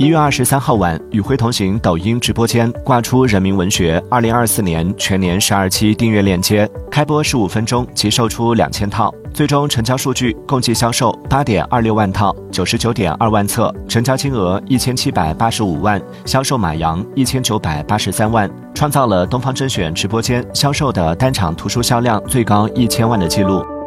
一月二十三号晚与辉同行抖音直播间挂出人民文学二零二四年全年十二期订阅链接开播十五分钟即售出两千套。最终成交数据共计销售八点二六万套九十九点二万册成交金额一千七百八十五万销售马洋一千九百八十三万创造了东方甄选直播间销售的单场图书销量最高一千万的记录。